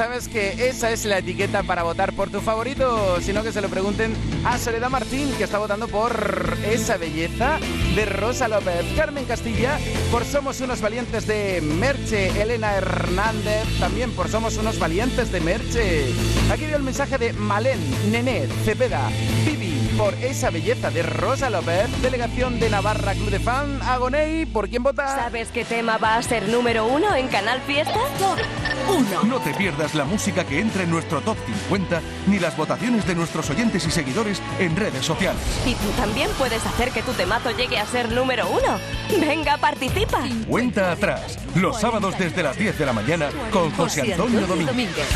Sabes que esa es la etiqueta para votar por tu favorito, sino que se lo pregunten a Soledad Martín, que está votando por esa belleza de Rosa López, Carmen Castilla, por Somos unos valientes de Merche, Elena Hernández, también por Somos unos valientes de Merche. Aquí veo el mensaje de Malén, Nené, Cepeda, Vivi, por esa belleza de Rosa López, delegación de Navarra Club de Fan, Agoney, ¿por quién vota? ¿Sabes qué tema va a ser número uno en Canal Fiesta? Uno. No te pierdas la música que entra en nuestro top 50 ni las votaciones de nuestros oyentes y seguidores en redes sociales. Y tú también puedes hacer que tu temazo llegue a ser número uno. Venga, participa. Cuenta atrás, los sábados desde las 10 de la mañana con José Antonio Domínguez.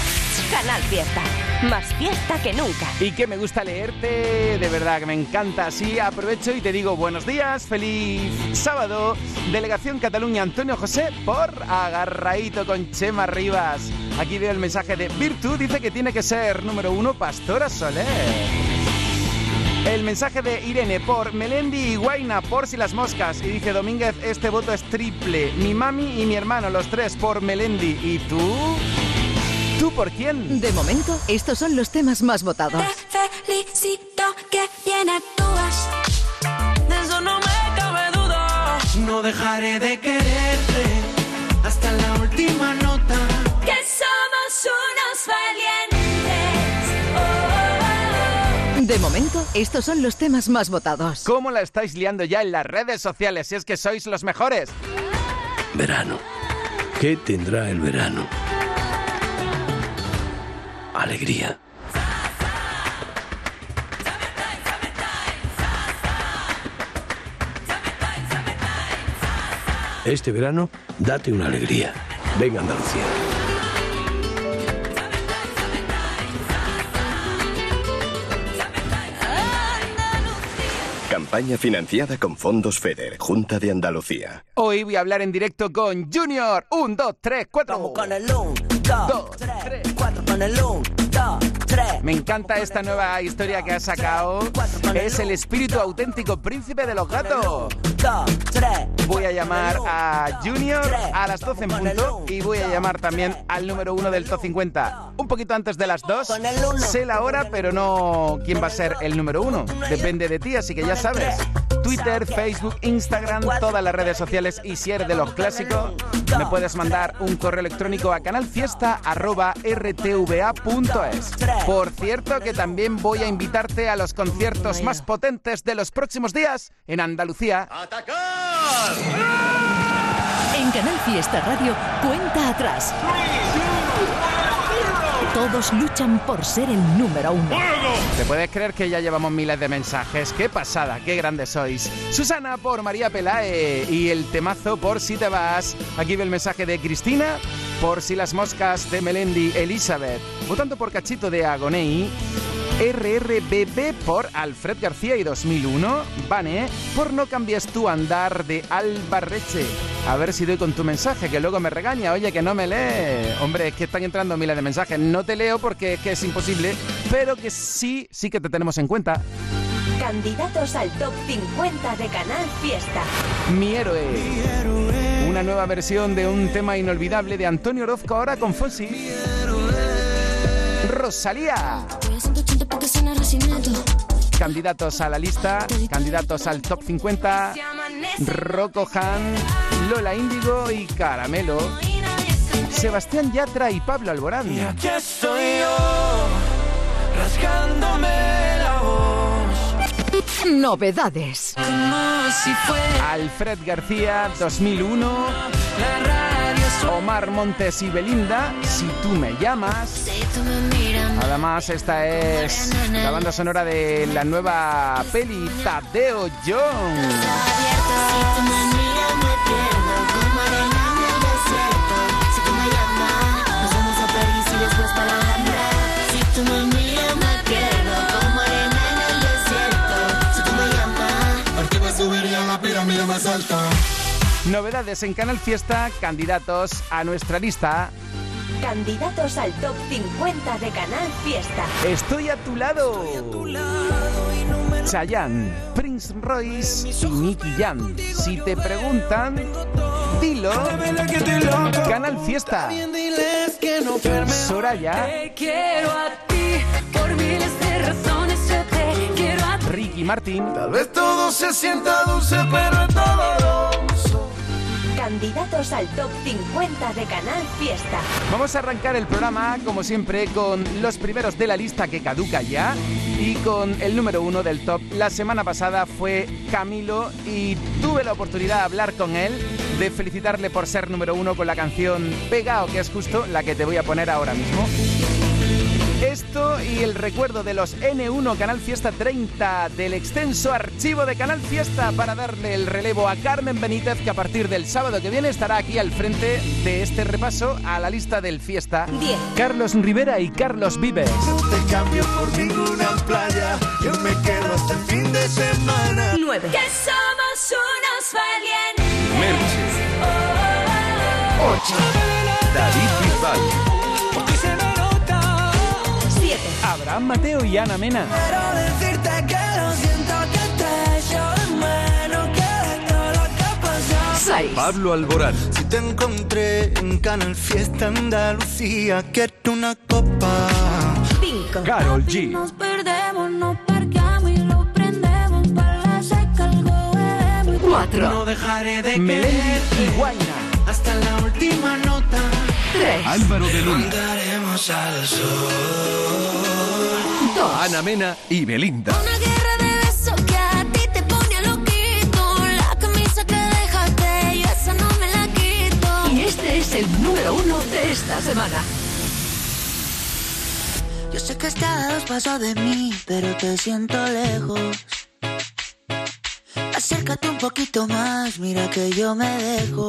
Canal Fiesta. Más fiesta que nunca. Y que me gusta leerte, de verdad que me encanta. Así aprovecho y te digo buenos días, feliz sábado. Delegación Cataluña Antonio José por agarradito con Chema Rivas. Aquí veo el mensaje de Virtu, dice que tiene que ser número uno Pastora Soler. El mensaje de Irene por Melendi y Guaina por si las moscas. Y dice Domínguez, este voto es triple. Mi mami y mi hermano, los tres por Melendi. ¿Y tú? ¿Tú por quién? De momento, estos son los temas más votados. Te felicito que bien actúas. De eso no me cabe duda. No dejaré de quererte hasta la última nota. Que somos unos valientes. Oh, oh, oh. De momento, estos son los temas más votados. ¿Cómo la estáis liando ya en las redes sociales? Si es que sois los mejores. Verano. ¿Qué tendrá el verano? Alegría. Este verano, date una alegría. Venga Andalucía. Campaña financiada con fondos FEDER, Junta de Andalucía. Hoy voy a hablar en directo con Junior. Un, dos, tres, cuatro. Vamos con el 1, 2, 3, 4 con el 1, 2, 3. Me encanta esta nueva historia que ha sacado. Es el espíritu auténtico príncipe de los gatos. 2, 3. Voy a llamar a Junior a las 12 en punto y voy a llamar también al número uno del top 50. Un poquito antes de las 2. Sé la hora, pero no quién va a ser el número uno. Depende de ti, así que ya sabes. Twitter, Facebook, Instagram, todas las redes sociales y si eres de los clásicos, me puedes mandar un correo electrónico a canalfiesta.rtva.es. Por cierto, que también voy a invitarte a los conciertos más potentes de los próximos días en Andalucía. En Canal Fiesta Radio, cuenta atrás. Todos luchan por ser el número uno. ¿Te puedes creer que ya llevamos miles de mensajes? ¡Qué pasada! ¡Qué grandes sois! Susana por María Pelae y el temazo por Si te vas. Aquí ve el mensaje de Cristina por Si las moscas de Melendi Elizabeth. Votando por Cachito de Agonei. RRBB por Alfred García y 2001. Vane por No cambies tu andar de Albarreche. A ver si doy con tu mensaje, que luego me regaña. Oye, que no me lee. Hombre, es que están entrando miles de mensajes. No te leo porque es que es imposible, pero que sí, sí que te tenemos en cuenta. Candidatos al top 50 de Canal Fiesta. Mi héroe. Una nueva versión de un tema inolvidable de Antonio Orozco ahora con Fossi. Rosalía. Voy a 180 porque suena resinato. Candidatos a la lista, candidatos al top 50. Rocco Han, Lola Índigo y Caramelo. Sebastián Yatra y Pablo Alborán. Y aquí yo, rasgándome. Novedades. Como si fuera Alfred García, 2001. la radio suena. Omar Montes y Belinda, Si tú me llamas. Si tú me miras, Además, esta es la banda sonora de la nueva peli Tadeo John. Si tú a más alta. Novedades en Canal Fiesta, candidatos a nuestra lista. Candidatos al top 50 de Canal Fiesta. Estoy a tu lado. Chayanne, Prince Royce y Nicky Jam. Si te preguntan, estilo. Canal Fiesta. Soraya. Te quiero a ti por miles de Ricky Martin. Tal vez todo se sienta dulce, pero es doloroso. Candidatos al top 50 de Canal Fiesta. Vamos a arrancar el programa, como siempre, con los primeros de la lista que caduca ya y con el número uno del top. La semana pasada fue Camilo y tuve la oportunidad de hablar con él, de felicitarle por ser número uno con la canción Pegao, que es justo la que te voy a poner ahora mismo. Esto y el recuerdo de los N1 Canal Fiesta 30 del extenso archivo de Canal Fiesta para darle el relevo a Carmen Benítez que a partir del sábado que viene estará aquí al frente de este repaso a la lista del Fiesta. 10. Carlos Rivera y Carlos Vives. Te cambio por ninguna playa. Yo me quedo hasta el fin de semana. 9. Que somos unos valientes. Merche, 8. David Bisbal, Abraham Mateo y Ana Mena. Quiero decirte que lo siento que te echo de menos que todo lo que ha pasado. 6. Pablo Alborán, Si te encontré en Canal Fiesta Andalucía, quiero una copa. 5. Carol G. Nos perdemos, nos parqueamos y lo prendemos. Para la seca algo bebemos. 4. dejaré de Melendi y Guaina. hasta la última nota. 3. Álvaro de Luna, Daremos al sol. 2. Ana Mena y Belinda. Una guerra de besos que a ti te pone loquito. La camisa que dejaste, yo esa no me la quito. Y este es el número uno de esta semana. Yo sé que estás a dos pasos de mí, pero te siento lejos. Acércate un poquito más, mira que yo me dejo.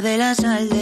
De la sal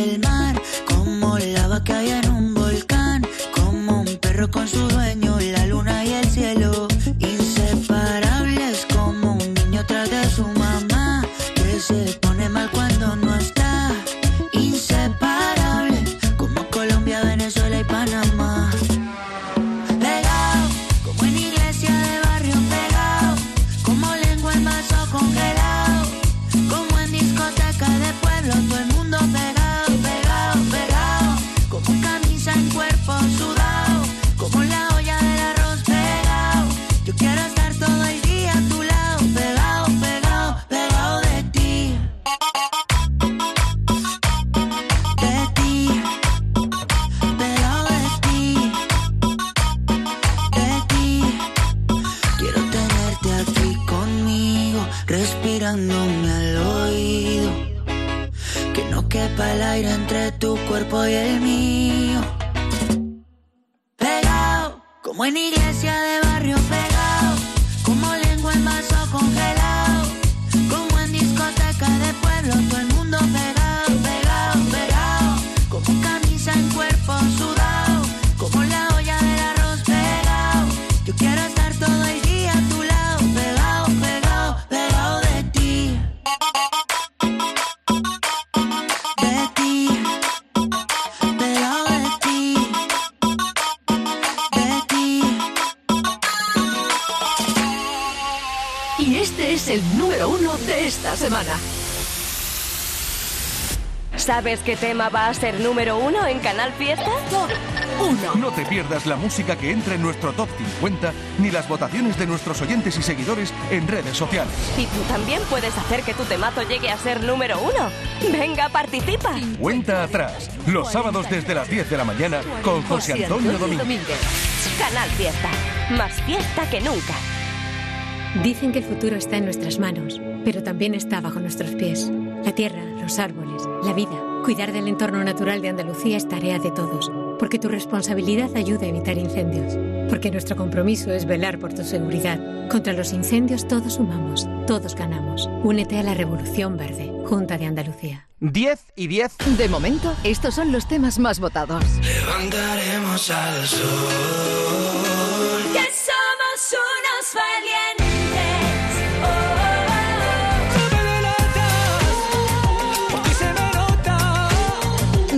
el número uno de esta semana. ¿Sabes qué tema va a ser número uno en Canal Fiesta? Top 1. No te pierdas la música que entra en nuestro top 50 ni las votaciones de nuestros oyentes y seguidores en redes sociales. Y tú también puedes hacer que tu temazo llegue a ser número uno. Venga, participa. Cuenta atrás, los sábados desde las 10 de la mañana con José Antonio Domínguez. Canal Fiesta. Más fiesta que nunca. Dicen que el futuro está en nuestras manos, pero también está bajo nuestros pies. La tierra, los árboles, la vida. Cuidar del entorno natural de Andalucía es tarea de todos, porque tu responsabilidad ayuda a evitar incendios, porque nuestro compromiso es velar por tu seguridad. Contra los incendios todos sumamos, todos ganamos. Únete a la Revolución Verde, Junta de Andalucía. 10 y 10. De momento, estos son los temas más votados. Levantaremos al sol. Que somos unos valientes.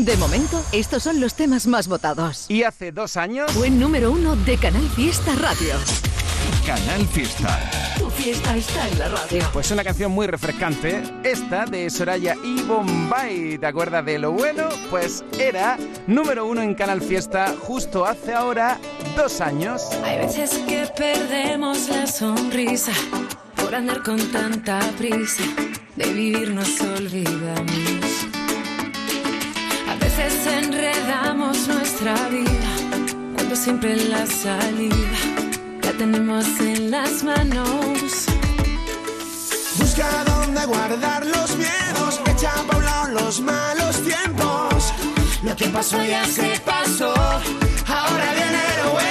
De momento, estos son los temas más votados. Y hace dos años. Fue número uno de Canal Fiesta Radio. Canal Fiesta. Tu fiesta está en la radio. Pues una canción muy refrescante, esta de Soraya y Bombay. ¿Te acuerdas de lo bueno? Pues era número uno en Canal Fiesta justo hace ahora dos años. Hay veces que perdemos la sonrisa por andar con tanta prisa. De vivir nos olvidamos. Enredamos nuestra vida cuando siempre la salida la tenemos en las manos. Busca dónde guardar los miedos, echa pa' un los malos tiempos. Lo que pasó ya se pasó, ahora viene lo bueno.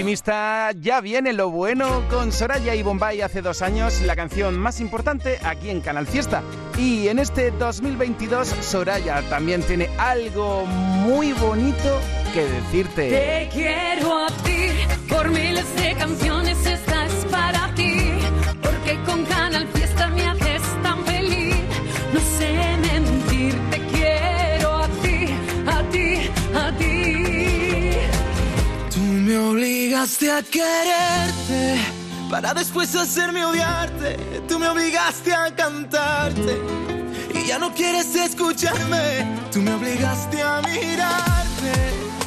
Optimista. Ya viene lo bueno con Soraya y Bombay hace dos años, la canción más importante aquí en Canal Fiesta. Y en este 2022, Soraya también tiene algo muy bonito que decirte. Te quiero a ti, por miles de canciones obligaste a quererte para después hacerme odiarte. Tú me obligaste a cantarte y ya no quieres escucharme. Tú me obligaste a mirarte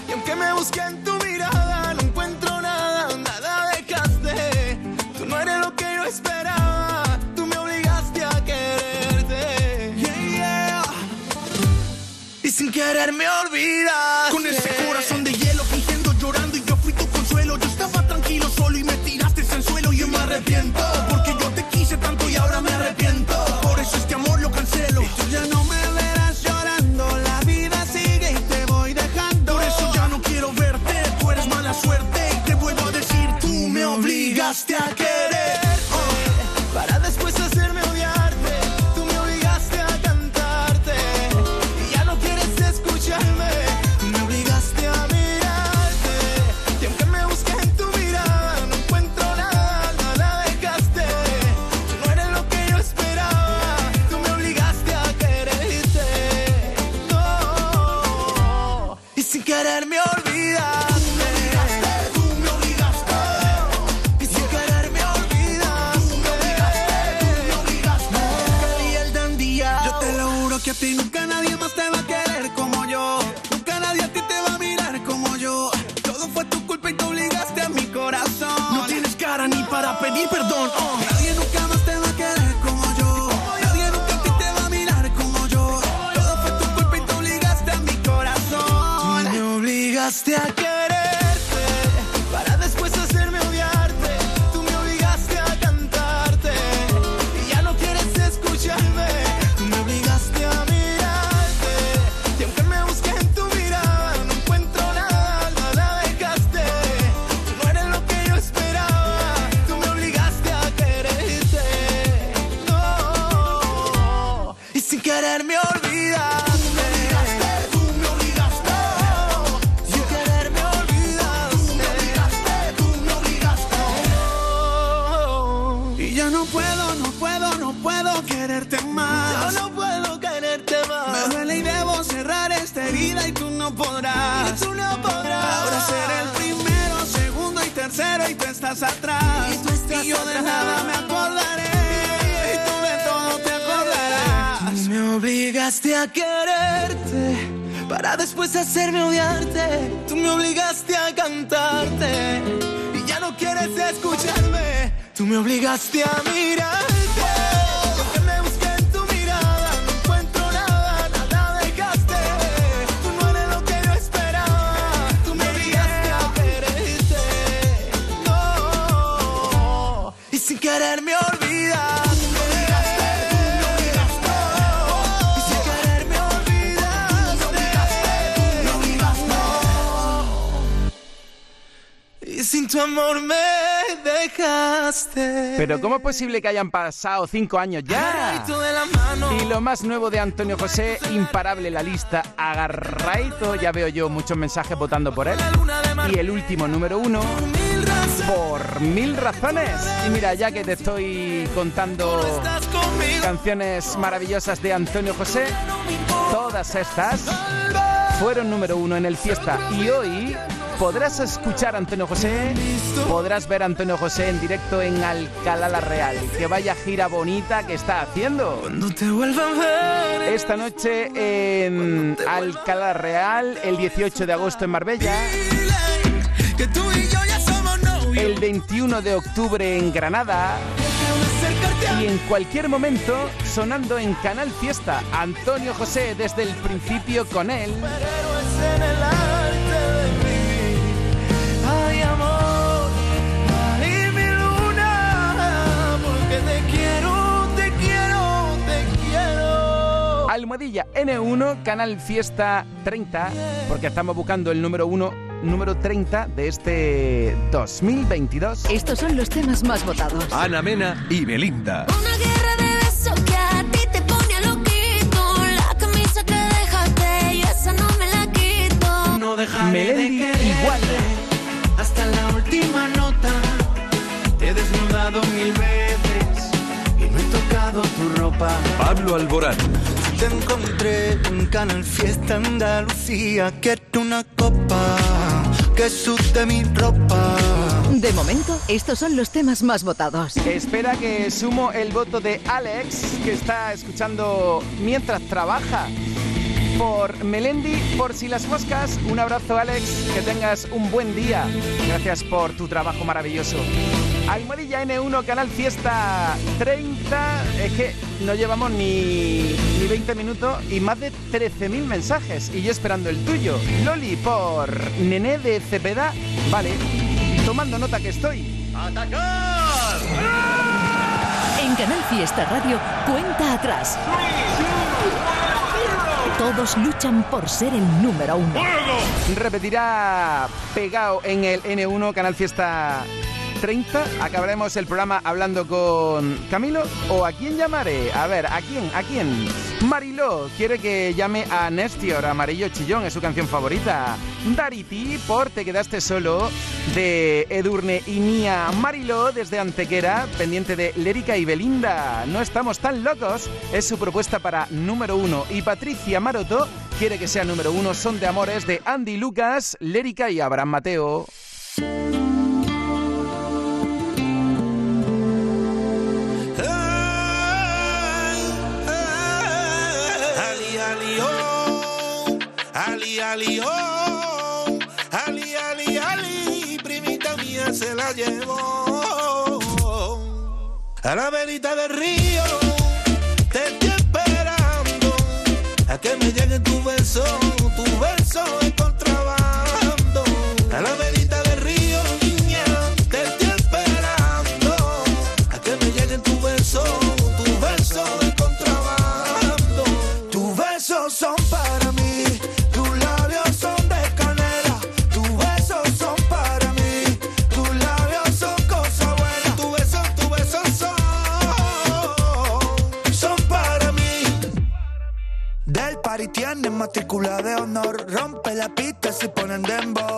y aunque me busqué en tu mirada no encuentro nada, nada dejaste. Tú no eres lo que yo esperaba. Tú me obligaste a quererte. Yeah, yeah. Y sin querer me olvidas. Con ese corazón me después hacerme odiarte. Tú me obligaste a cantarte y ya no quieres escucharme. Tú me obligaste a mirarte. Tu amor me dejaste. Pero ¿cómo es posible que hayan pasado cinco años ya? Y lo más nuevo de Antonio José, imparable la lista, agarraito, ya veo yo muchos mensajes votando por él. Y el último número uno, por mil razones. Y mira, ya que te estoy contando canciones maravillosas de Antonio José, todas estas fueron número uno en el fiesta. Y hoy podrás escuchar a Antonio José, podrás ver a Antonio José en directo en Alcalá la Real. Que vaya gira bonita que está haciendo. Esta noche en Alcalá Real, el 18 de agosto en Marbella. Que tú y yo ya somos novios. El 21 de octubre en Granada. Y en cualquier momento sonando en Canal Fiesta. Antonio José desde el principio con él. Almohadilla N1, Canal Fiesta 30, porque estamos buscando el número 1, número 30 de este 2022. Estos son los temas más votados. Ana Mena y Belinda. Una guerra de besos que a ti te pone a loquito. La camisa que dejaste, yo esa no me la quito. No dejaré Melendi de quererte igual. hasta la última nota. Te he desnudado mil veces y no he tocado tu ropa. Pablo Alborán. Te encontré en Canal Fiesta Andalucía. Quiero una copa que sude mi ropa. De momento, estos son los temas más votados. Espera que sumo el voto de Alex, que está escuchando mientras trabaja. Por Melendi, por si las moscas. Un abrazo, Alex. Que tengas un buen día. Gracias por tu trabajo maravilloso. Almohadilla N1, Canal Fiesta 30. Es que no llevamos ni, ni 20 minutos y más de 13.000 mensajes. Y yo esperando el tuyo. Loli, por Nené de Cepeda. Vale, tomando nota que estoy. En Canal Fiesta Radio, cuenta atrás. Todos luchan por ser el número uno. Repetirá pegado en el N1 Canal Fiesta 30. Acabaremos el programa hablando con Camilo. ¿O a quién llamaré? A ver, ¿a quién? ¿A quién? Mariló quiere que llame a Nestior, Amarillo Chillón, es su canción favorita. Dariti, por Te quedaste solo, de Edurne y Mía Mariló, desde Antequera, pendiente de Lérica y Belinda. No estamos tan locos, es su propuesta para número uno. Y Patricia Maroto quiere que sea número uno, son de amores de Andy Lucas, Lérica y Abraham Mateo. Ali, Ali, Ali, Ali, Ali, Ali, primita mía se la llevó a la verita del río. Te estoy esperando a que me llegue tu beso, tu beso. matrícula de honor. Rompe la pista si ponen dembow.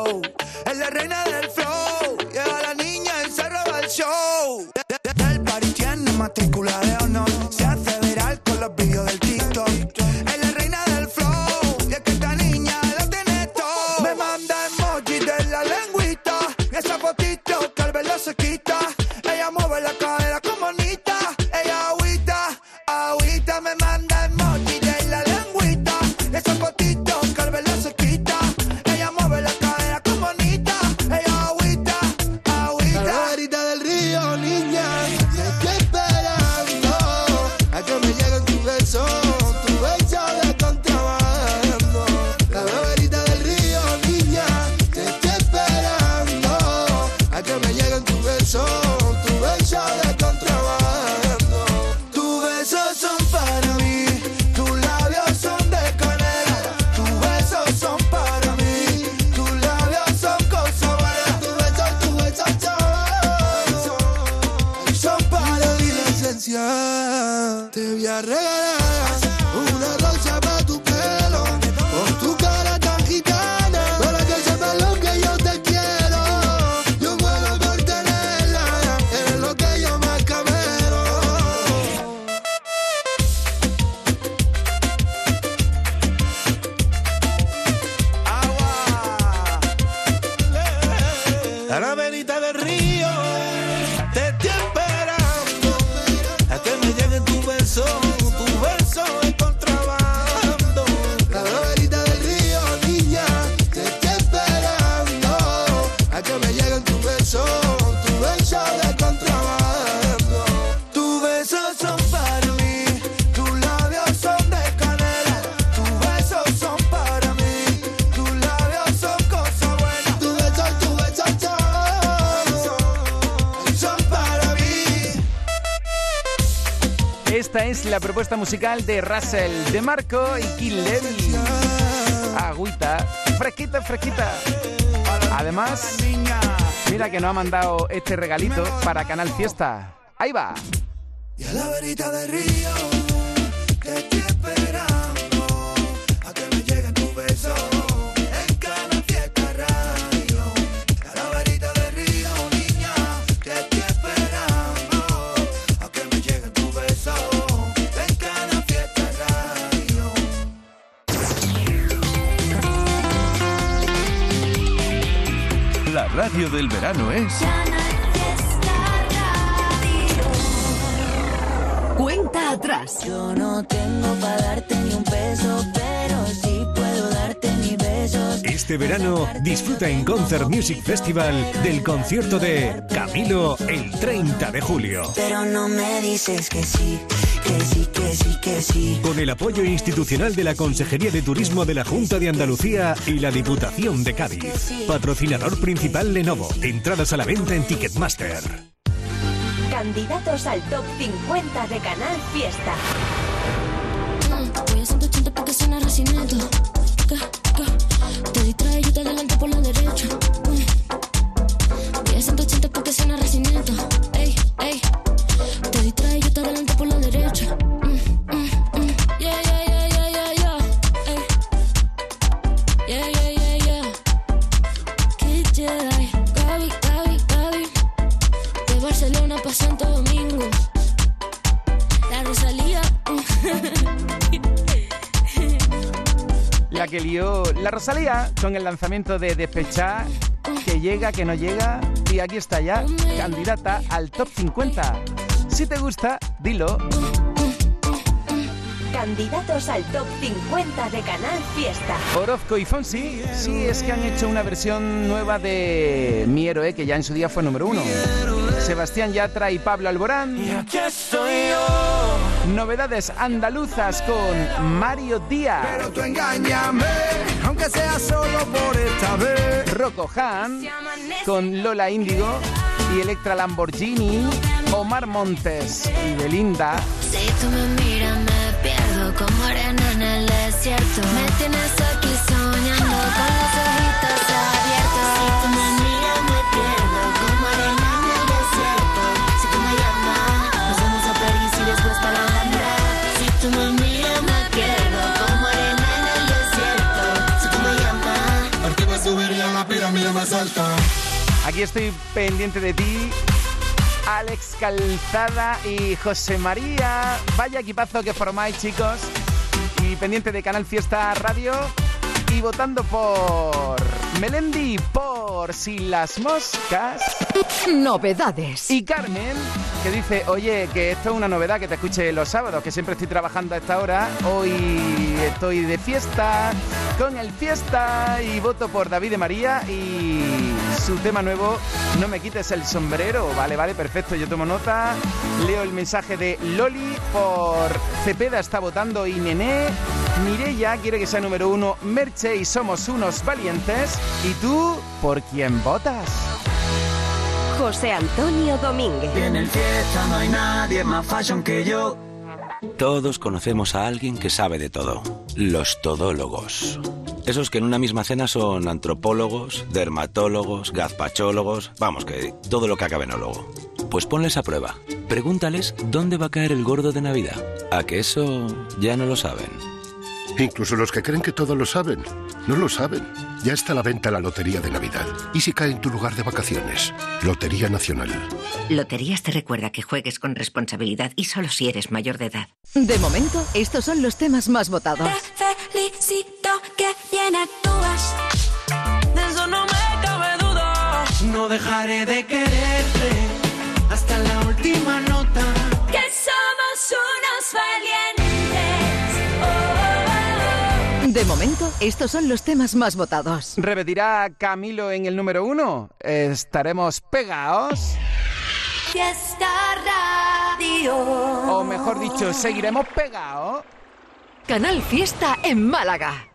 voy a regalar. musical de Russell, de Marco y Kill Levy. Agüita, fresquita, fresquita. Además, mira que nos ha mandado este regalito para Canal Fiesta. Ahí va. Y a la verita del río. verano es. Cuenta atrás. Este verano disfruta en Concert Music Festival del concierto de Camilo el 30 de julio. Pero no me dices que sí. Que sí, que sí, que sí. Con el apoyo institucional de la Consejería de Turismo de la Junta de Andalucía y la Diputación de Cádiz. Patrocinador principal Lenovo. Entradas a la venta en Ticketmaster. Candidatos al top 50 de Canal Fiesta. Te distrae, yo te adelanto por la derecha. 180 porque suena nacimiento. Ey, ey. la que lió la Rosalía con el lanzamiento de Despechá, que llega, que no llega, y aquí está ya, candidata al top 50. Si te gusta, dilo. Candidatos al top 50 de Canal Fiesta. Orozco y Fonsi, sí es que han hecho una versión nueva de Mi Héroe, que ya en su día fue número uno. Sebastián Yatra y Pablo Alborán. Y aquí estoy yo. Novedades andaluzas con Mario Díaz. Pero tú engáñame, aunque sea solo por esta vez. Rocco Han con Lola Índigo y Electra Lamborghini. Omar Montes y Belinda. Si tú me miras, me pierdo como arena en el desierto. Me tienes aquí soñando con los Aquí estoy pendiente de ti. Alex Calzada y José María. Vaya equipazo que formáis, chicos. Y pendiente de Canal Fiesta Radio. Y votando por Melendi, por Si las Moscas. Novedades. Y Carmen, que dice, oye, que esto es una novedad que te escuche los sábados, que siempre estoy trabajando a esta hora. Hoy estoy de fiesta, con el fiesta, y voto por David de María y su tema nuevo, No me quites el sombrero. Vale, vale, perfecto, yo tomo nota. Leo el mensaje de Loli por Cepeda está votando y Nené. Mireya quiere que sea número uno, Merche y somos unos valientes. ¿Y tú, por quién votas? José Antonio Domínguez. En el fiesta no hay nadie más fashion que yo. Todos conocemos a alguien que sabe de todo. Los todólogos. Esos que en una misma cena son antropólogos, dermatólogos, gazpachólogos, vamos, que todo lo que acabe en ólogo. Pues ponles a prueba. Pregúntales dónde va a caer el gordo de Navidad. A que eso ya no lo saben. Incluso los que creen que todo lo saben, no lo saben. Ya está a la venta la Lotería de Navidad. ¿Y si cae en tu lugar de vacaciones? Lotería Nacional. Loterías te recuerda que juegues con responsabilidad y solo si eres mayor de edad. De momento, estos son los temas más votados. Felicito que bien actúas. De eso no me cabe duda. No dejaré de quererte hasta la última De momento, estos son los temas más votados. ¿Repetirá Camilo en el número uno? ¿Estaremos pegados? Fiesta Radio. O mejor dicho, ¿seguiremos pegados? Canal Fiesta en Málaga.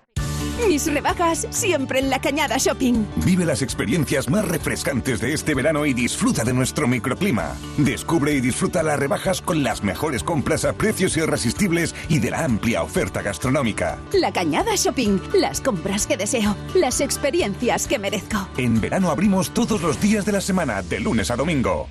Mis rebajas siempre en la Cañada Shopping. Vive las experiencias más refrescantes de este verano y disfruta de nuestro microclima. Descubre y disfruta las rebajas con las mejores compras a precios irresistibles y de la amplia oferta gastronómica. La Cañada Shopping. Las compras que deseo. Las experiencias que merezco. En verano abrimos todos los días de la semana, de lunes a domingo.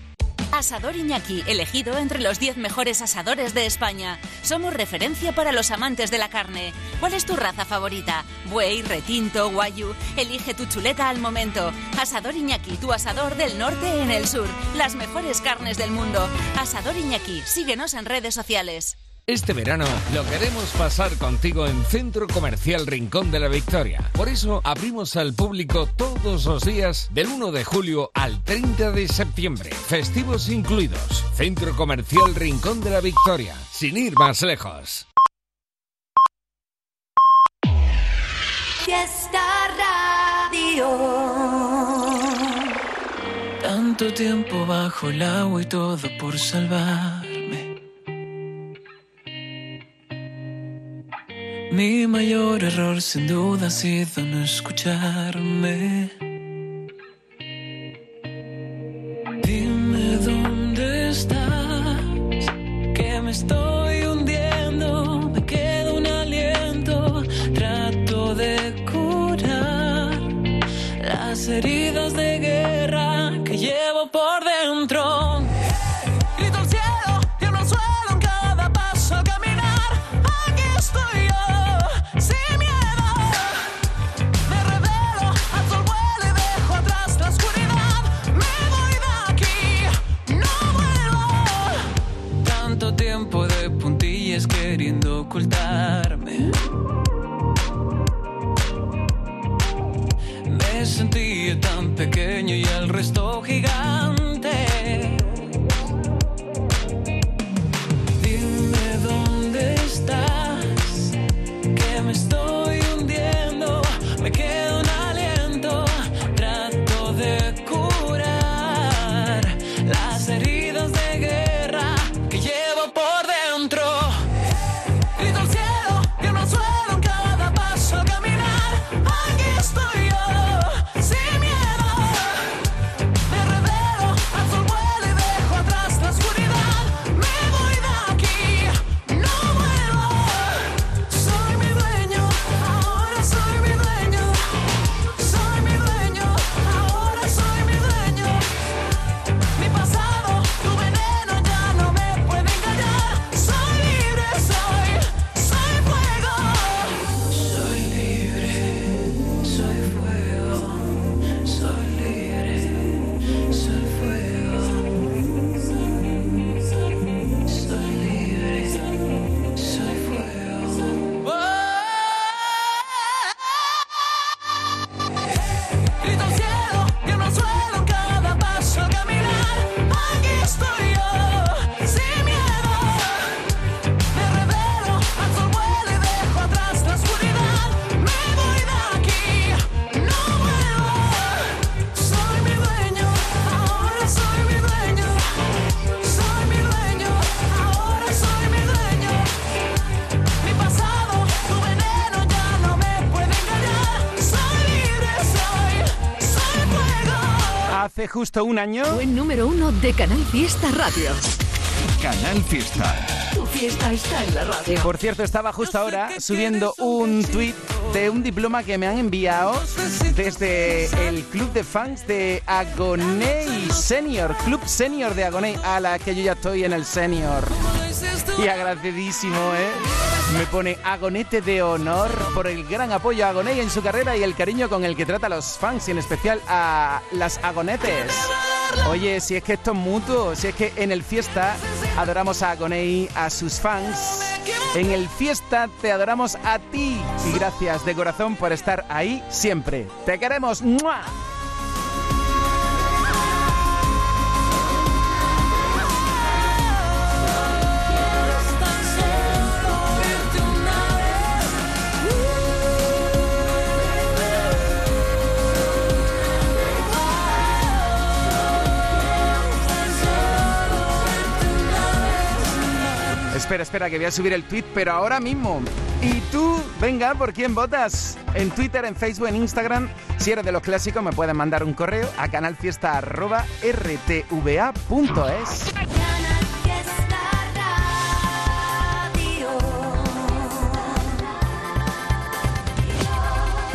Asador Iñaki, elegido entre los 10 mejores asadores de España. Somos referencia para los amantes de la carne. ¿Cuál es tu raza favorita? Buey, retinto, guayu. Elige tu chuleta al momento. Asador Iñaki, tu asador del norte en el sur. Las mejores carnes del mundo. Asador Iñaki, síguenos en redes sociales. Este verano lo queremos pasar contigo en Centro Comercial Rincón de la Victoria. Por eso abrimos al público todos los días del 1 de julio al 30 de septiembre. Festivos incluidos. Centro Comercial Rincón de la Victoria. Sin ir más lejos. Fiesta Radio. Tanto tiempo bajo el agua y todo por salvarme. Mi mayor error sin duda ha sido no escucharme. Justo un año. Buen número uno de Canal Fiesta Radio. Canal Fiesta. Tu fiesta está en la radio. Por cierto, estaba justo ahora subiendo un tweet de un diploma que me han enviado desde el club de fans de Agoney Senior, Club Senior de Agoney, a la que yo ya estoy en el Senior. Y agradecidísimo, ¿eh? Me pone agonete de honor por el gran apoyo a Agoney en su carrera y el cariño con el que trata a los fans y en especial a las agonetes. Oye, si es que esto es mutuo, si es que en el fiesta adoramos a Agoney, a sus fans. En el fiesta te adoramos a ti. Y gracias de corazón por estar ahí siempre. Te queremos. Espera, espera, que voy a subir el tweet, pero ahora mismo. Y tú, venga, ¿por quién votas? En Twitter, en Facebook, en Instagram. Si eres de los clásicos, me puedes mandar un correo a canalfiesta.rtva.es.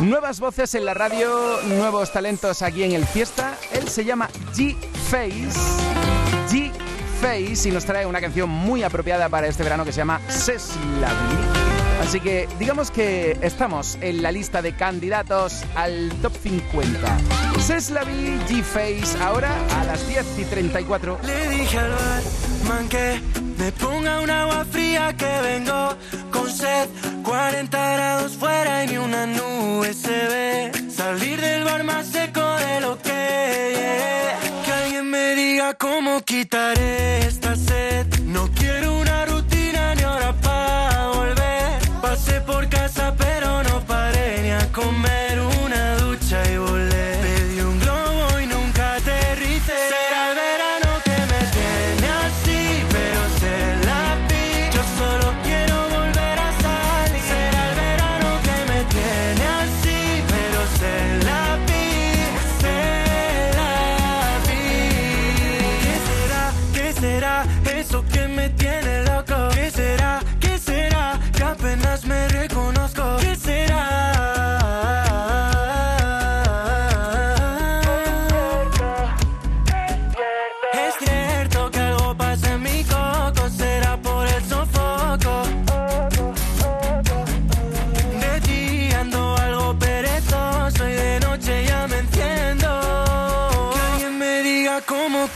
Nuevas voces en la radio, nuevos talentos aquí en el Fiesta. Él se llama G-Face. G-Face y nos trae una canción muy apropiada para este verano que se llama Seslavi. Así que digamos que estamos en la lista de candidatos al top 50. Seslavi, G-Face, ahora a las 10 y 34. Le dije al barman que me ponga un agua fría que vengo con sed. 40 grados fuera y ni una nube se ve. Salir del bar más seco de lo que yeah. Diga cómo quitaré esta sed. No quiero una rutina ni hora para volver. Pasé por casa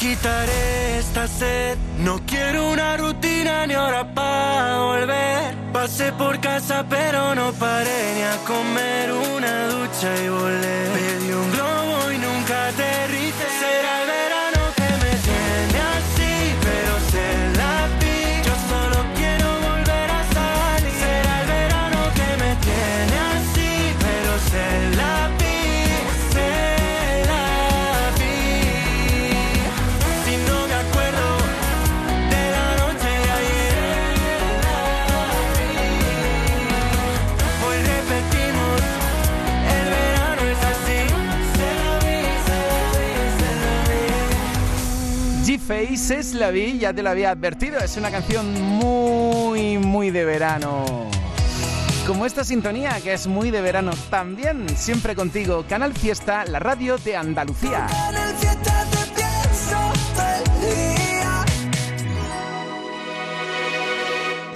quitaré esta sed. No quiero una rutina ni hora para volver. Pasé por casa pero no paré ni a comer una ducha y volé. Pedí un globo y nunca aterricé. Vi. G-Face es la vi, ya te lo había advertido, es una canción muy, muy de verano. Como esta sintonía que es muy de verano también, siempre contigo, Canal Fiesta, la radio de Andalucía. El fiesta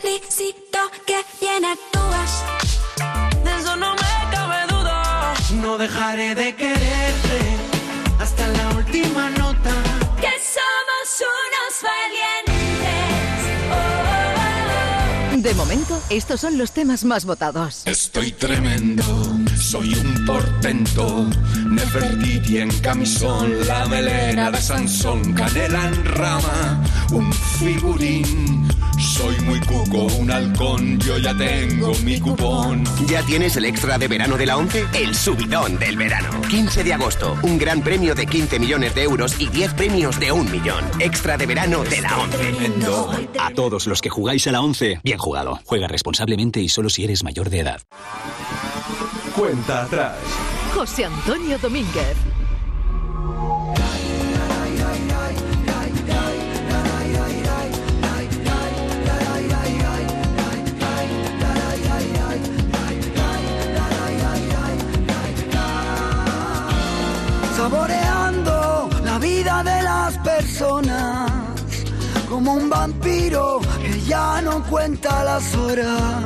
Felicito que bien actúas. De eso no me cabe duda. No dejaré de quererte hasta la última nota. Que somos unos valientes. De momento, estos son los temas más votados. Estoy tremendo, soy un portento. Nefertiti en camisón, la melena de Sansón, canela en rama, un figurín. Soy muy cuco, un halcón, yo ya tengo mi cupón. ¿Ya tienes el extra de verano de la 11? El subidón del verano. 15 de agosto, un gran premio de 15 millones de euros y 10 premios de un millón. Extra de verano de la 11. A todos los que jugáis a la 11, bien jugado. Juega responsablemente y solo si eres mayor de edad. Cuenta atrás. José Antonio Domínguez. Saboreando la vida de las personas. Como un vampiro que ya no cuenta las horas.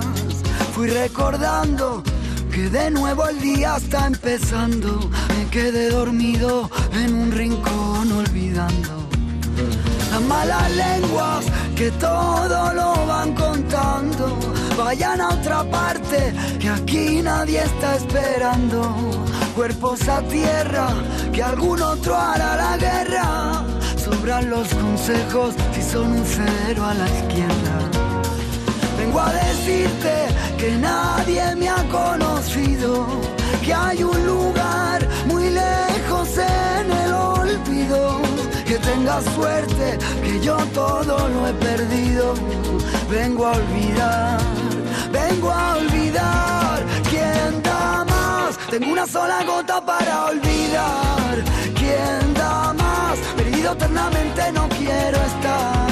Fui recordando que de nuevo el día está empezando. Me quedé dormido en un rincón olvidando. Las malas lenguas que todo lo van contando. Vayan a otra parte que aquí nadie está esperando. Cuerpos a tierra que algún otro hará la guerra. Sobran los consejos si son un cero a la izquierda. Vengo a decirte que nadie me ha conocido, que hay un lugar muy lejos en el olvido. Que tengas suerte, que yo todo lo he perdido. Vengo a olvidar, vengo a olvidar. Tengo una sola gota para olvidar. ¿Quién da más? Perdido eternamente no quiero estar.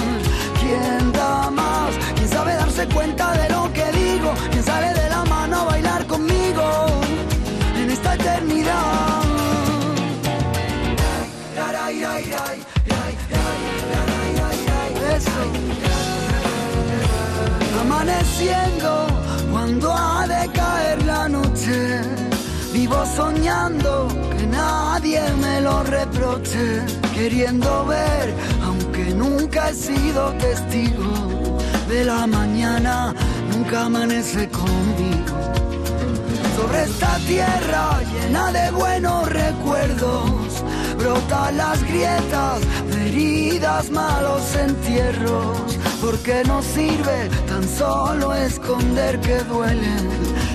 ¿Quién da más? ¿Quién sabe darse cuenta de lo que digo? ¿Quién sale de la mano a bailar conmigo en esta eternidad? Eso. Amaneciendo cuando ha Soñando que nadie me lo reproche. Queriendo ver, aunque nunca he sido testigo de la mañana, nunca amanece conmigo. Sobre esta tierra llena de buenos recuerdos, brotan las grietas heridas, malos entierros. Porque no sirve tan solo esconder que duelen,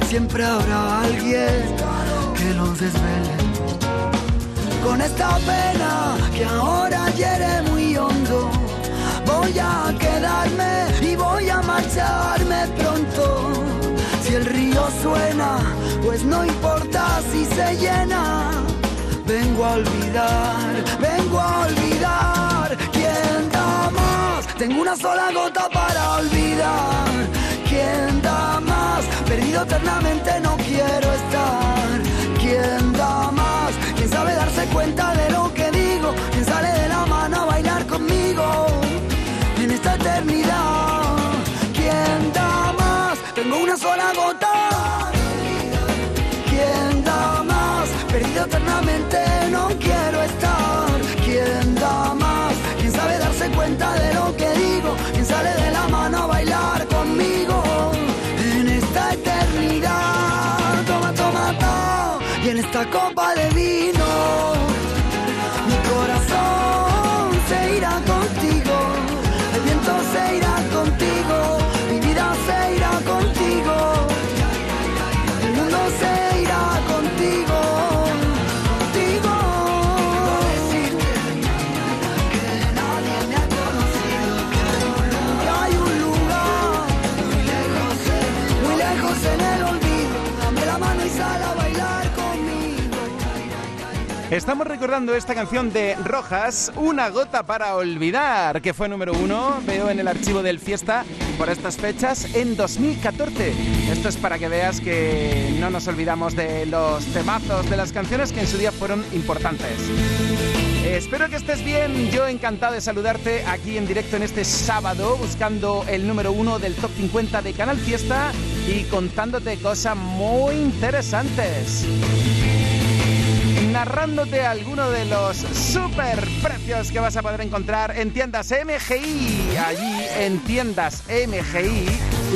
siempre habrá alguien que los desvele. Con esta pena que ahora hiere muy hondo, voy a quedarme y voy a marcharme pronto. Si el río suena, pues no importa si se llena. Vengo a olvidar, vengo a olvidar quién Tengo una sola gota para olvidar. ¿Quién da más? Perdido eternamente no quiero estar. ¿Quién da más? ¿Quién sabe darse cuenta de lo que digo? ¿Quién sale de la mano a bailar conmigo? En esta eternidad. ¿Quién da más? Tengo una sola gota. Estamos recordando esta canción de Rojas, Una gota para olvidar, que fue número uno, veo en el archivo del Fiesta por estas fechas en 2014. Esto es para que veas que no nos olvidamos de los temazos de las canciones que en su día fueron importantes. Eh, Espero que estés bien, yo encantado de saludarte aquí en directo en este sábado, buscando el número uno del top 50 de Canal Fiesta y contándote cosas muy interesantes narrándote alguno de los super precios que vas a poder encontrar en tiendas MGI. Allí en tiendas MGI,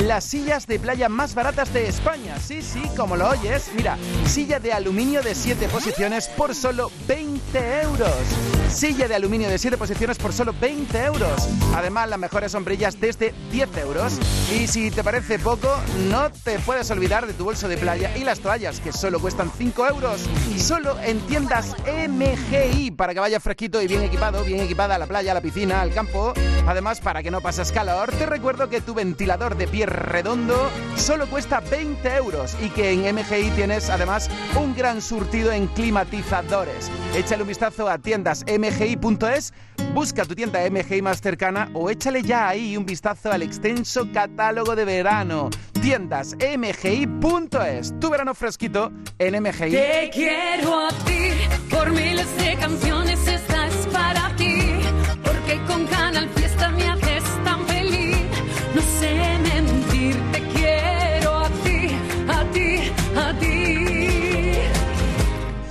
las sillas de playa más baratas de España. Sí, sí, como lo oyes. Mira, silla de aluminio de 7 posiciones por solo 20 euros. Silla de aluminio de 7 posiciones por solo 20 euros. Además, las mejores sombrillas desde 10 euros. Y si te parece poco, no te puedes olvidar de tu bolso de playa y las toallas, que solo cuestan 5 euros. Solo en tiendas MGI, para que vayas fresquito y bien equipado, bien equipada a la playa, a la piscina, al campo. Además, para que no pases calor, te recuerdo que tu ventilador de pie redondo solo cuesta 20 euros y que en MGI tienes además un gran surtido en climatizadores. Échale un vistazo a tiendas mgi.es, busca tu tienda MGI más cercana o échale ya ahí un vistazo al extenso catálogo de verano. Tiendas mgi.es, tu verano fresquito en MGI. Te quiero a ti, por miles de canciones para ti, porque con Canal Fiesta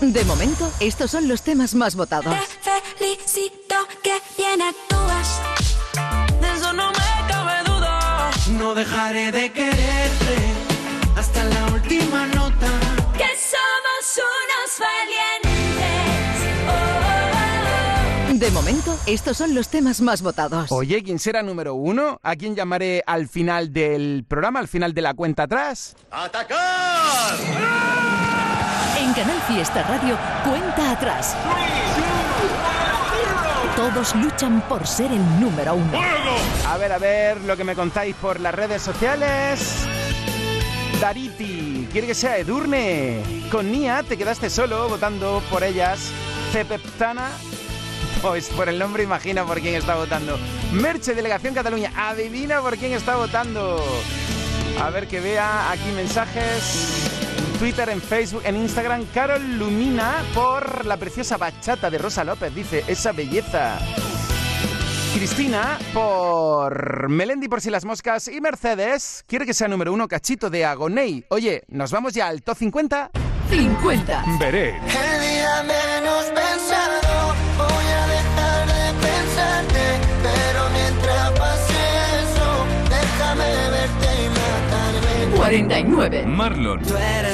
De momento, estos son los temas más votados. Felicito que bien actúas. De eso no me cabe duda. No dejaré de quererte hasta la última nota. Que somos unos valientes. De momento, estos son los temas más votados. Oye, ¿quién será número uno? ¿A quién llamaré al final del programa, al final de la cuenta atrás? ¡Atacar! En Canal Fiesta Radio, cuenta atrás. Todos luchan por ser el número uno. A ver, a ver lo que me contáis por las redes sociales. Dariti, quiere que sea Edurne. Con Nia te quedaste solo votando por ellas. Cepeptana, pues por el nombre imagina por quién está votando. Merche, Delegación Cataluña, adivina por quién está votando. A ver que vea aquí mensajes. En Twitter, en Facebook, en Instagram, Carol Lumina por la preciosa bachata de Rosa López, dice, esa belleza. Cristina por Melendi por si las moscas y Mercedes quiere que sea número uno cachito de Agoney. Oye, ¿nos vamos ya al top 50? 50. Veré. El día menos pensado, voy a dejar de pensarte. Pero mientras pase eso, déjame verte y matarme. 49. Marlon. Tú eres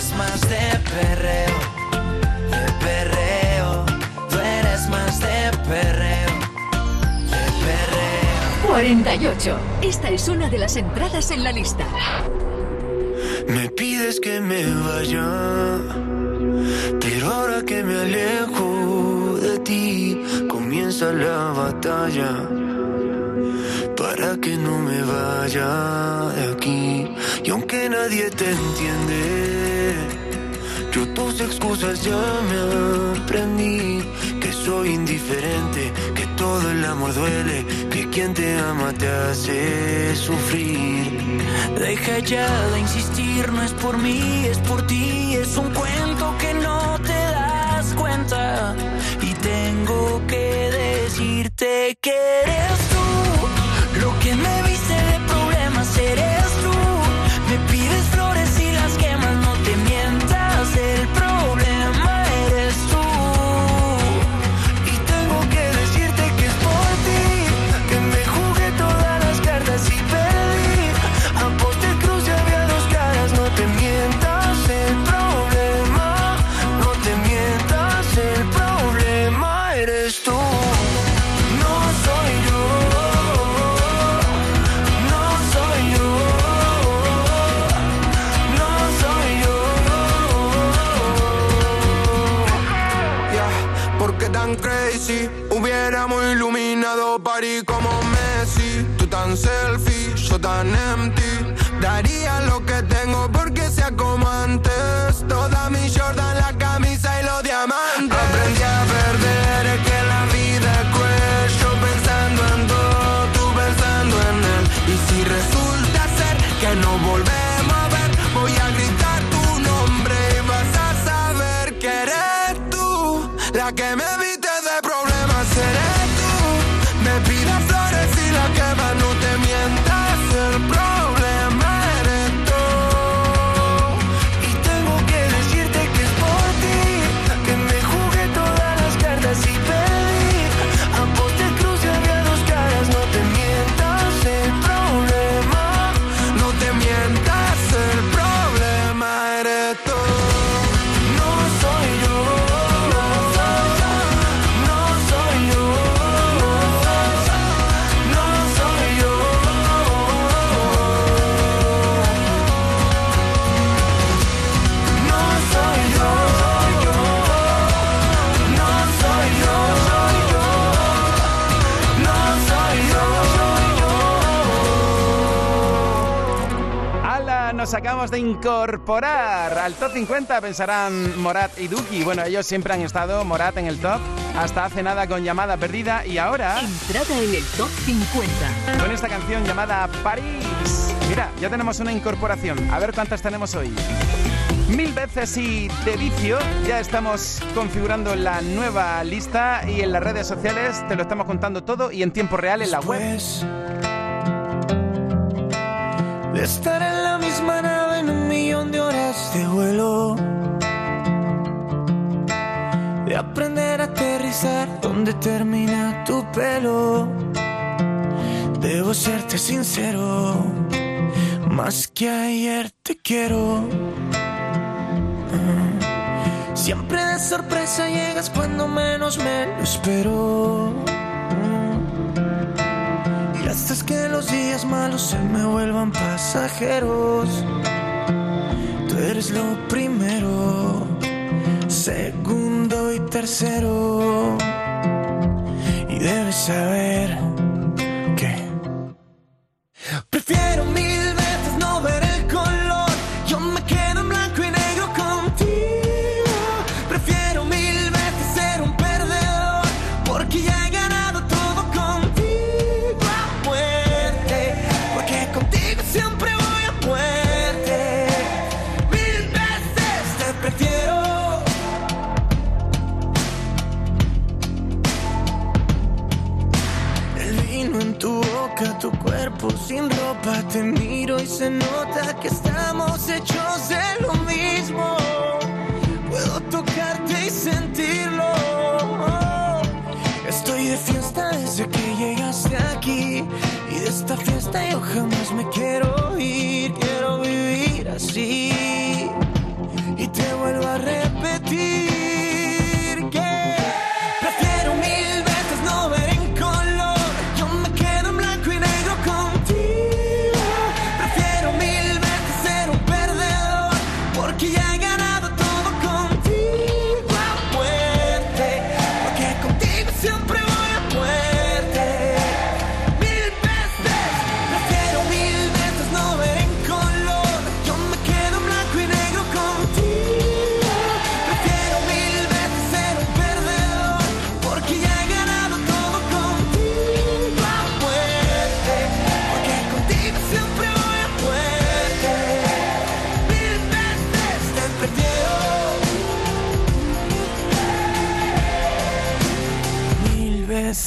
de perreo, de perreo. Tú eres más de perreo, de perreo. 48. Esta es una de las entradas en la lista. Me pides que me vaya, pero ahora que me alejo de ti, comienza la batalla. Para que no me vaya de aquí, y aunque nadie te entiende, yo tus excusas ya me aprendí, que soy indiferente, que todo el amor duele, que quien te ama te hace sufrir. Deja ya de insistir, no es por mí, es por ti, es un cuento que no te das cuenta. Y tengo que decirte que eres que tengo porque sea como acabamos de incorporar al top 50, pensarán Morat y Duki. Bueno, ellos siempre han estado, Morat en el top, hasta hace nada con llamada perdida y ahora... Entrada en el top 50. Con esta canción llamada París. Mira, ya tenemos una incorporación. A ver cuántas tenemos hoy. Mil veces y de vicio, ya estamos configurando la nueva lista y en las redes sociales te lo estamos contando todo y en tiempo real en la web. De estar en la misma nave de horas de vuelo. De aprender a aterrizar donde termina tu pelo. Debo serte sincero, más que ayer te quiero. Ah, Siempre de sorpresa llegas cuando menos me lo espero. Y haces que los días malos se me vuelvan pasajeros. Eres lo primero, segundo y tercero. Y debes saber Te miro y se nota que estamos hechos de lo mismo. Puedo tocarte y sentirlo. Estoy de fiesta desde que llegaste aquí. Y de esta fiesta yo jamás me quiero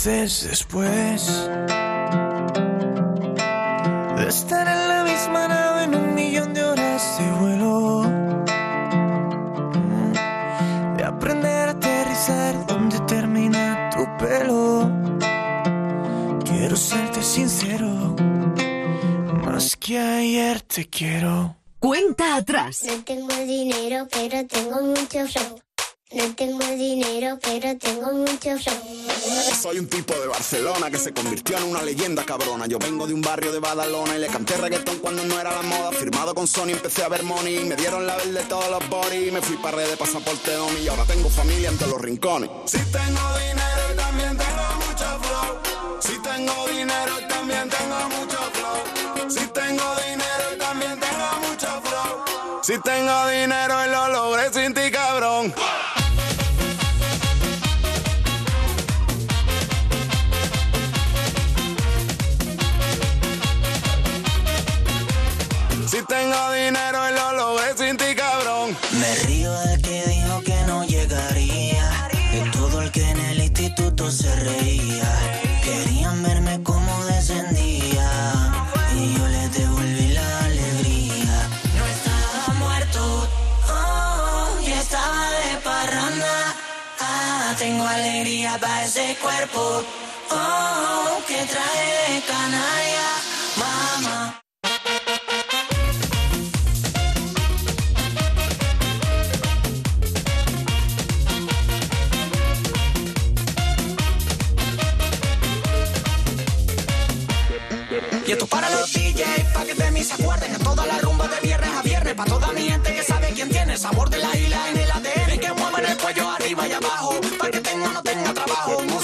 veces después de estar en la misma nave en un millón de horas de vuelo, de aprender a aterrizar donde termina tu pelo. Quiero serte sincero, más que ayer te quiero. Cuenta atrás. No tengo dinero, pero tengo mucho flow. No tengo dinero, pero tengo mucho flow. Soy un tipo de Barcelona que se convirtió en una leyenda cabrona. Yo vengo de un barrio de Badalona y le canté reggaetón cuando no era la moda. Firmado con Sony empecé a ver money. Me dieron la verde todos los body. Me fui para red de pasaporte Omi y ahora tengo familia entre los rincones. Si tengo dinero y también tengo mucho flow. Si tengo dinero y también tengo mucho flow. Si tengo dinero y también tengo mucho flow. Si tengo dinero y lo logré sin ti, cabrón. Tengo alegría para ese cuerpo. Oh, que trae de canalla. Mamá. Y esto para los DJs, pa' que de mí se acuerden. En toda la rumba de viernes a viernes. Pa' toda mi gente que sabe quién tiene el sabor de la isla en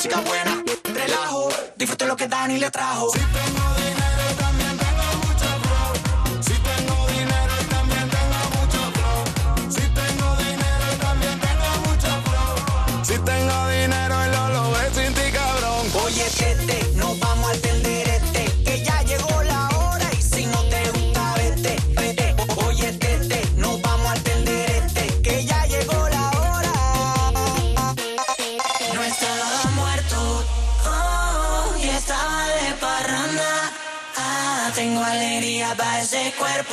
Música buena, relajo. Disfrute lo que Dani le trajo.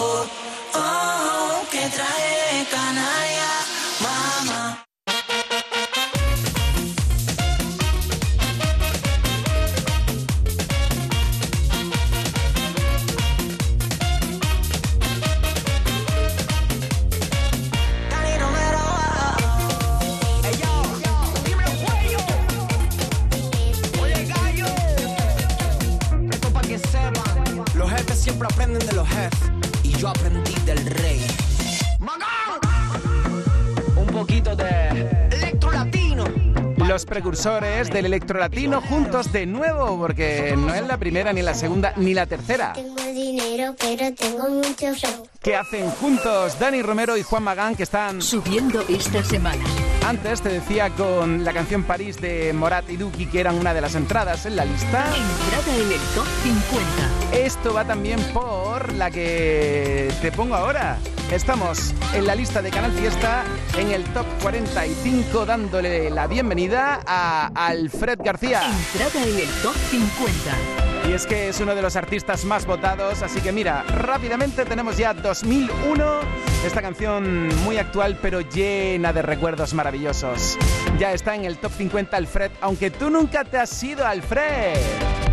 Ese precursores del electrolatino juntos de nuevo, porque no es la primera, ni la segunda, ni la tercera. Tengo dinero, pero tengo mucho que hacen juntos Dani Romero y Juan Magán, que están subiendo esta semana. Antes te decía con la canción París de Morat y Duki, que eran una de las entradas en la lista. Entrada en el top 50. Esto va también por la que te pongo ahora. Estamos en la lista de Canal Fiesta en el top 45 dándole la bienvenida a Alfred García. Entrada en el top 50. Y es que es uno de los artistas más votados, así que mira, rápidamente tenemos ya 2001, esta canción muy actual pero llena de recuerdos maravillosos. Ya está en el top 50 Alfred, aunque tú nunca te has ido Alfred.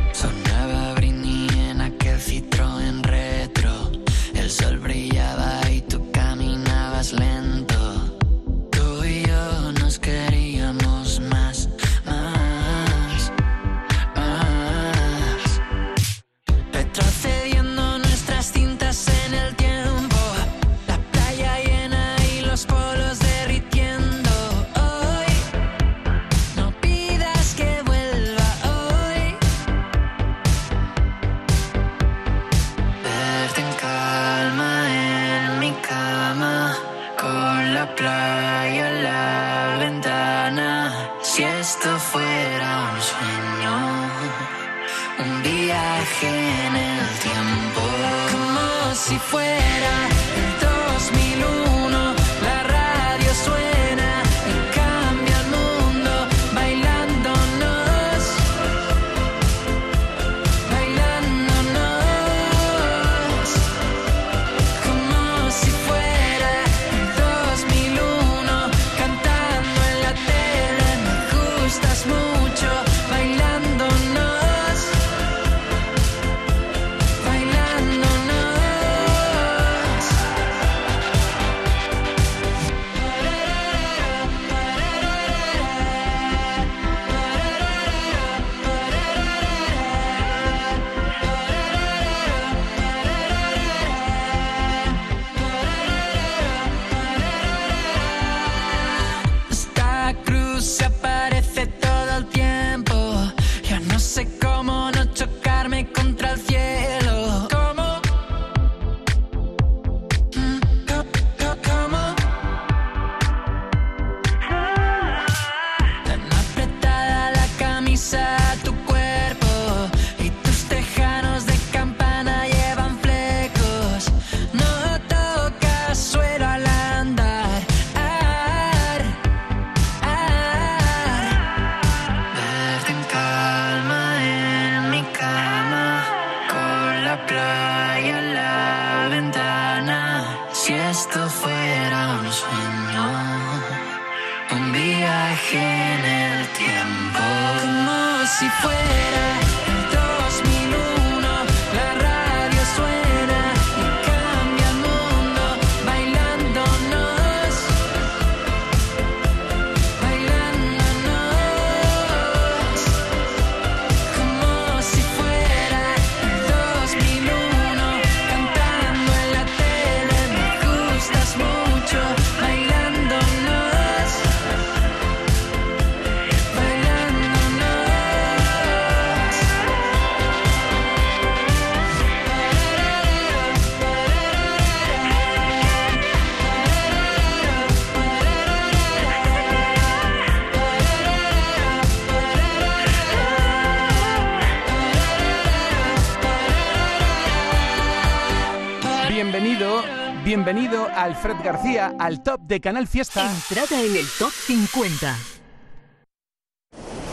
Bienvenido, Alfred García al top de Canal Fiesta. Entrada en el top 50.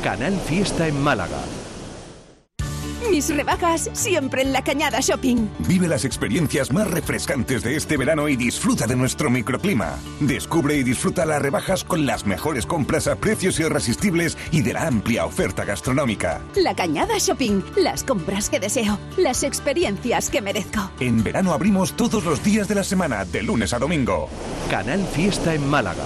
Canal Fiesta en Málaga. Mis rebajas siempre en la Cañada Shopping. Vive las experiencias más refrescantes de este verano y disfruta de nuestro microclima. Descubre y disfruta las rebajas con las mejores compras a precios irresistibles y de la amplia oferta gastronómica. La Cañada Shopping. Las compras que deseo. Las experiencias que merezco. En verano abrimos todos los días de la semana, de lunes a domingo. Canal Fiesta en Málaga.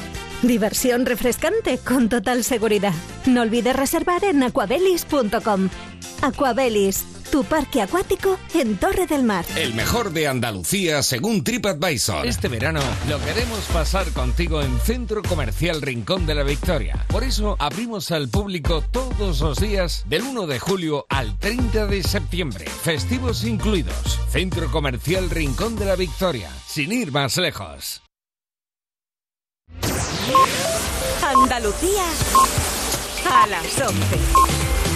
Diversión refrescante con total seguridad. No olvides reservar en aquabelis.com. Aquabelis, tu parque acuático en Torre del Mar. El mejor de Andalucía según TripAdvisor. Este verano lo queremos pasar contigo en Centro Comercial Rincón de la Victoria. Por eso abrimos al público todos los días del 1 de julio al 30 de septiembre. Festivos incluidos. Centro Comercial Rincón de la Victoria. Sin ir más lejos. Andalucía a las 11.